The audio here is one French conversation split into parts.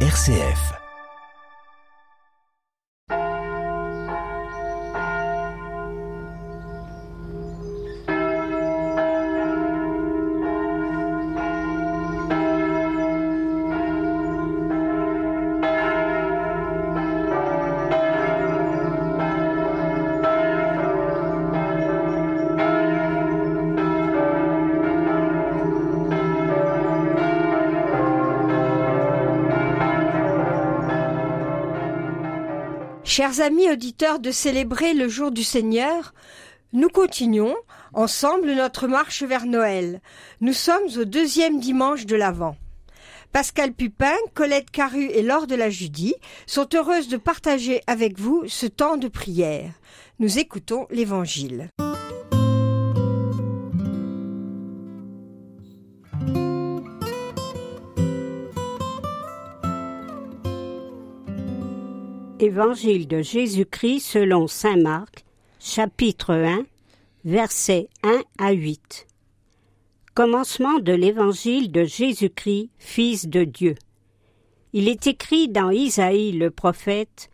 RCF. Chers amis auditeurs de célébrer le jour du Seigneur, nous continuons ensemble notre marche vers Noël. Nous sommes au deuxième dimanche de l'Avent. Pascal Pupin, Colette Caru et Laure de la Judie sont heureuses de partager avec vous ce temps de prière. Nous écoutons l'Évangile. Évangile de Jésus-Christ selon Saint Marc, chapitre 1, versets 1 à 8. Commencement de l'Évangile de Jésus-Christ, Fils de Dieu. Il est écrit dans Isaïe le prophète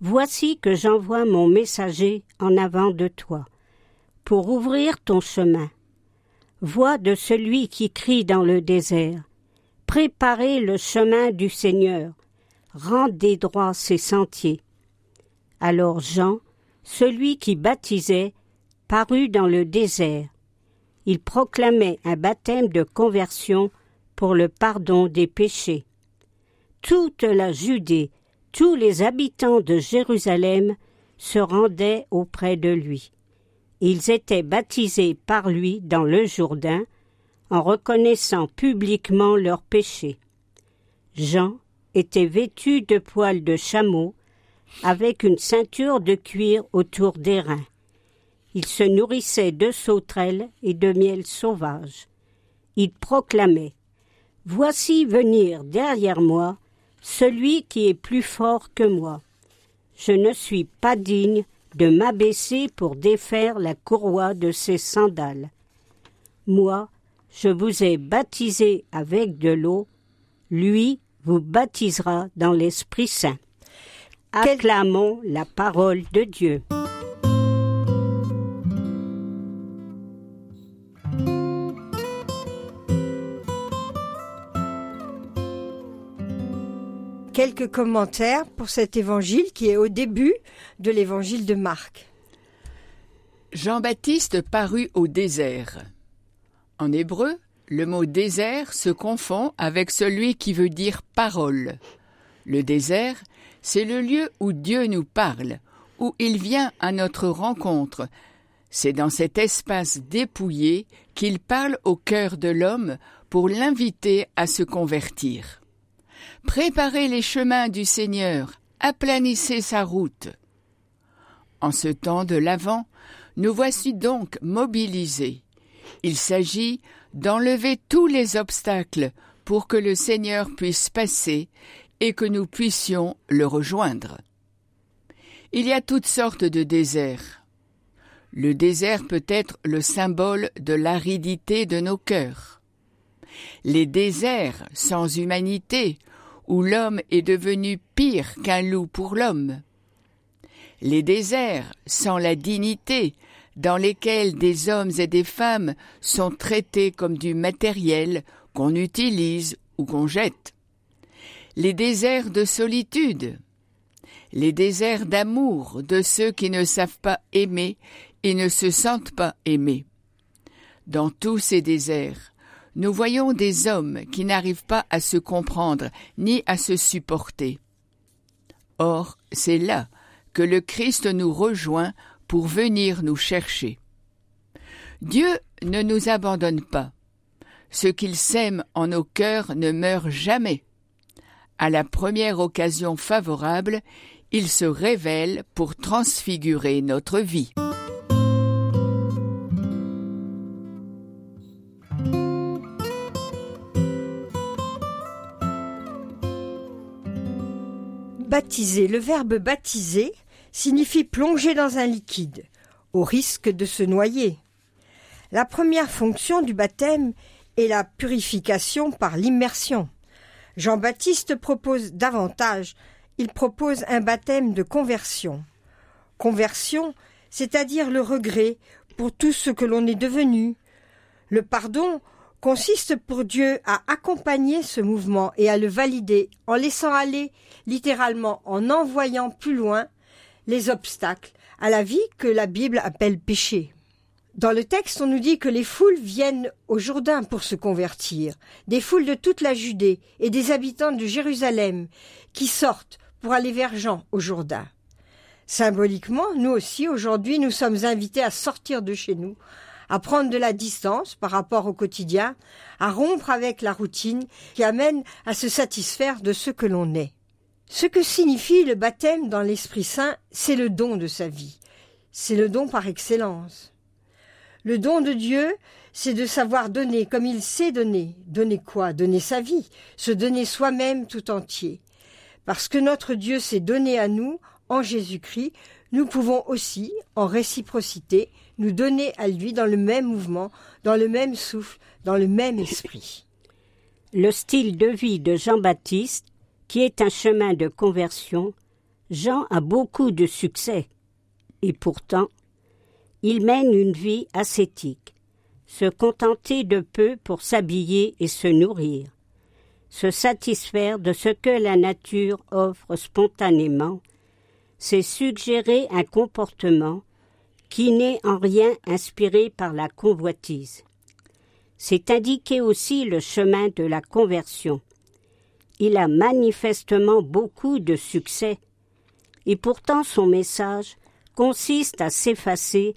Voici que j'envoie mon messager en avant de toi, pour ouvrir ton chemin. Voix de celui qui crie dans le désert Préparez le chemin du Seigneur rendez droit ses sentiers. Alors Jean, celui qui baptisait, parut dans le désert. Il proclamait un baptême de conversion pour le pardon des péchés. Toute la Judée, tous les habitants de Jérusalem se rendaient auprès de lui. Ils étaient baptisés par lui dans le Jourdain, en reconnaissant publiquement leurs péchés. Jean était vêtu de poils de chameau, avec une ceinture de cuir autour des reins. Il se nourrissait de sauterelles et de miel sauvage. Il proclamait Voici venir derrière moi celui qui est plus fort que moi. Je ne suis pas digne de m'abaisser pour défaire la courroie de ses sandales. Moi, je vous ai baptisé avec de l'eau, lui vous baptisera dans l'Esprit Saint. Acclamons la parole de Dieu. Quelques commentaires pour cet évangile qui est au début de l'évangile de Marc. Jean-Baptiste parut au désert. En hébreu, le mot désert se confond avec celui qui veut dire parole. Le désert, c'est le lieu où Dieu nous parle, où il vient à notre rencontre. C'est dans cet espace dépouillé qu'il parle au cœur de l'homme pour l'inviter à se convertir. Préparez les chemins du Seigneur, aplanissez sa route. En ce temps de l'Avent, nous voici donc mobilisés. Il s'agit d'enlever tous les obstacles pour que le Seigneur puisse passer et que nous puissions le rejoindre. Il y a toutes sortes de déserts. Le désert peut être le symbole de l'aridité de nos cœurs. Les déserts sans humanité, où l'homme est devenu pire qu'un loup pour l'homme. Les déserts sans la dignité, dans lesquels des hommes et des femmes sont traités comme du matériel qu'on utilise ou qu'on jette. Les déserts de solitude, les déserts d'amour de ceux qui ne savent pas aimer et ne se sentent pas aimés. Dans tous ces déserts, nous voyons des hommes qui n'arrivent pas à se comprendre ni à se supporter. Or, c'est là que le Christ nous rejoint pour venir nous chercher. Dieu ne nous abandonne pas. Ce qu'il sème en nos cœurs ne meurt jamais. À la première occasion favorable, il se révèle pour transfigurer notre vie. Baptiser, le verbe baptiser signifie plonger dans un liquide, au risque de se noyer. La première fonction du baptême est la purification par l'immersion. Jean-Baptiste propose davantage, il propose un baptême de conversion. Conversion, c'est-à-dire le regret pour tout ce que l'on est devenu. Le pardon consiste pour Dieu à accompagner ce mouvement et à le valider en laissant aller, littéralement en envoyant plus loin, les obstacles à la vie que la Bible appelle péché. Dans le texte, on nous dit que les foules viennent au Jourdain pour se convertir, des foules de toute la Judée et des habitants de Jérusalem qui sortent pour aller vers Jean au Jourdain. Symboliquement, nous aussi, aujourd'hui, nous sommes invités à sortir de chez nous, à prendre de la distance par rapport au quotidien, à rompre avec la routine qui amène à se satisfaire de ce que l'on est. Ce que signifie le baptême dans l'Esprit Saint, c'est le don de sa vie. C'est le don par excellence. Le don de Dieu, c'est de savoir donner comme il sait donner. Donner quoi? Donner sa vie, se donner soi-même tout entier. Parce que notre Dieu s'est donné à nous en Jésus-Christ, nous pouvons aussi, en réciprocité, nous donner à lui dans le même mouvement, dans le même souffle, dans le même esprit. Le style de vie de Jean-Baptiste, qui est un chemin de conversion, Jean a beaucoup de succès. Et pourtant, il mène une vie ascétique, se contenter de peu pour s'habiller et se nourrir, se satisfaire de ce que la nature offre spontanément, c'est suggérer un comportement qui n'est en rien inspiré par la convoitise. C'est indiquer aussi le chemin de la conversion. Il a manifestement beaucoup de succès, et pourtant son message consiste à s'effacer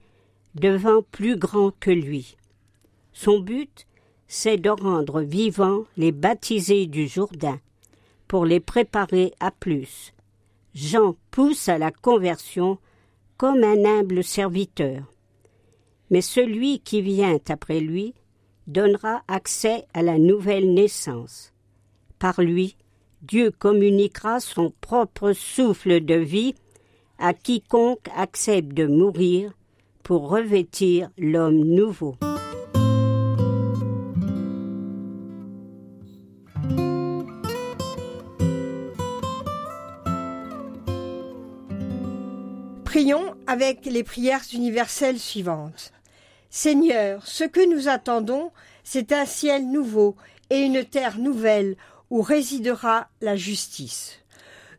devant plus grand que lui. Son but, c'est de rendre vivants les baptisés du Jourdain, pour les préparer à plus. Jean pousse à la conversion comme un humble serviteur. Mais celui qui vient après lui donnera accès à la nouvelle naissance. Par lui, Dieu communiquera son propre souffle de vie à quiconque accepte de mourir pour revêtir l'homme nouveau. Prions avec les prières universelles suivantes. Seigneur, ce que nous attendons, c'est un ciel nouveau et une terre nouvelle où résidera la justice.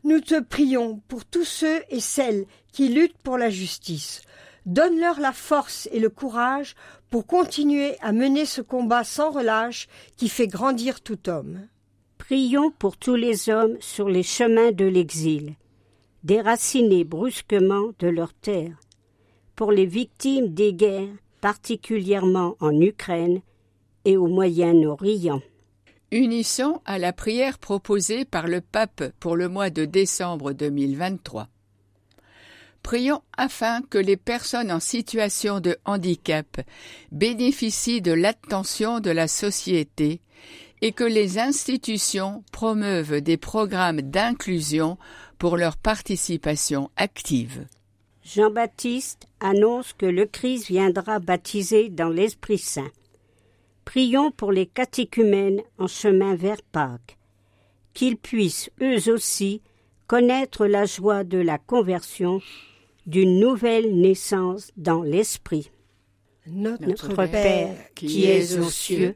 Nous te prions pour tous ceux et celles qui luttent pour la justice. Donne-leur la force et le courage pour continuer à mener ce combat sans relâche qui fait grandir tout homme. Prions pour tous les hommes sur les chemins de l'exil, déracinés brusquement de leur terre, pour les victimes des guerres, particulièrement en Ukraine et au Moyen-Orient. Unissons à la prière proposée par le pape pour le mois de décembre 2023. Prions afin que les personnes en situation de handicap bénéficient de l'attention de la société et que les institutions promeuvent des programmes d'inclusion pour leur participation active. Jean-Baptiste annonce que le Christ viendra baptiser dans l'Esprit Saint. Prions pour les catéchumènes en chemin vers Pâques, qu'ils puissent eux aussi connaître la joie de la conversion, d'une nouvelle naissance dans l'Esprit. Notre, Père qui es aux cieux,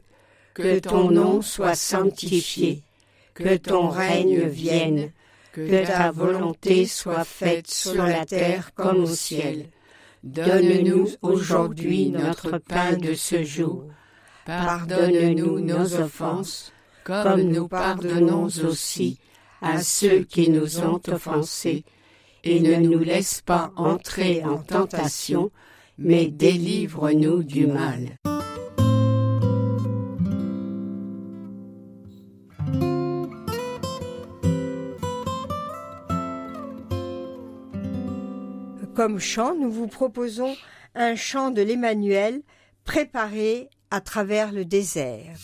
que ton nom soit sanctifié, que ton règne vienne que ta volonté soit faite sur la terre comme au ciel. Donne-nous aujourd'hui notre pain de ce jour. Pardonne-nous nos offenses, comme nous pardonnons aussi à ceux qui nous ont offensés, et ne nous laisse pas entrer en tentation, mais délivre-nous du mal. Comme chant, nous vous proposons un chant de l'Emmanuel préparé à travers le désert.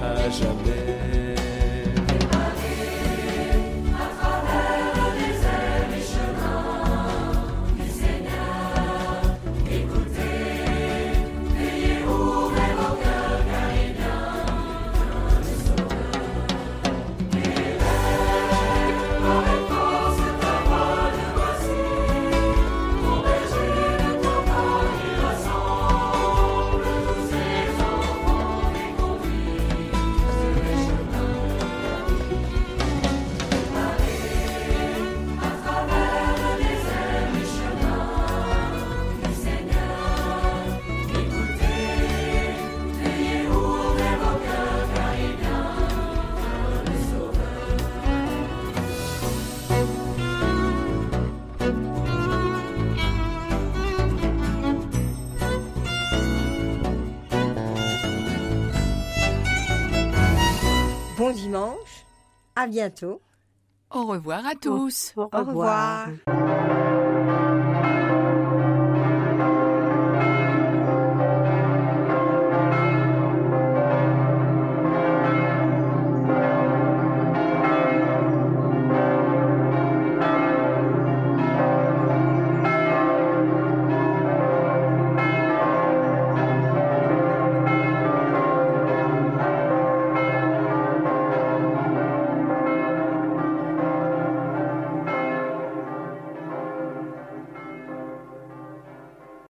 À jamais. À bientôt. Au revoir à tous. Au Au revoir.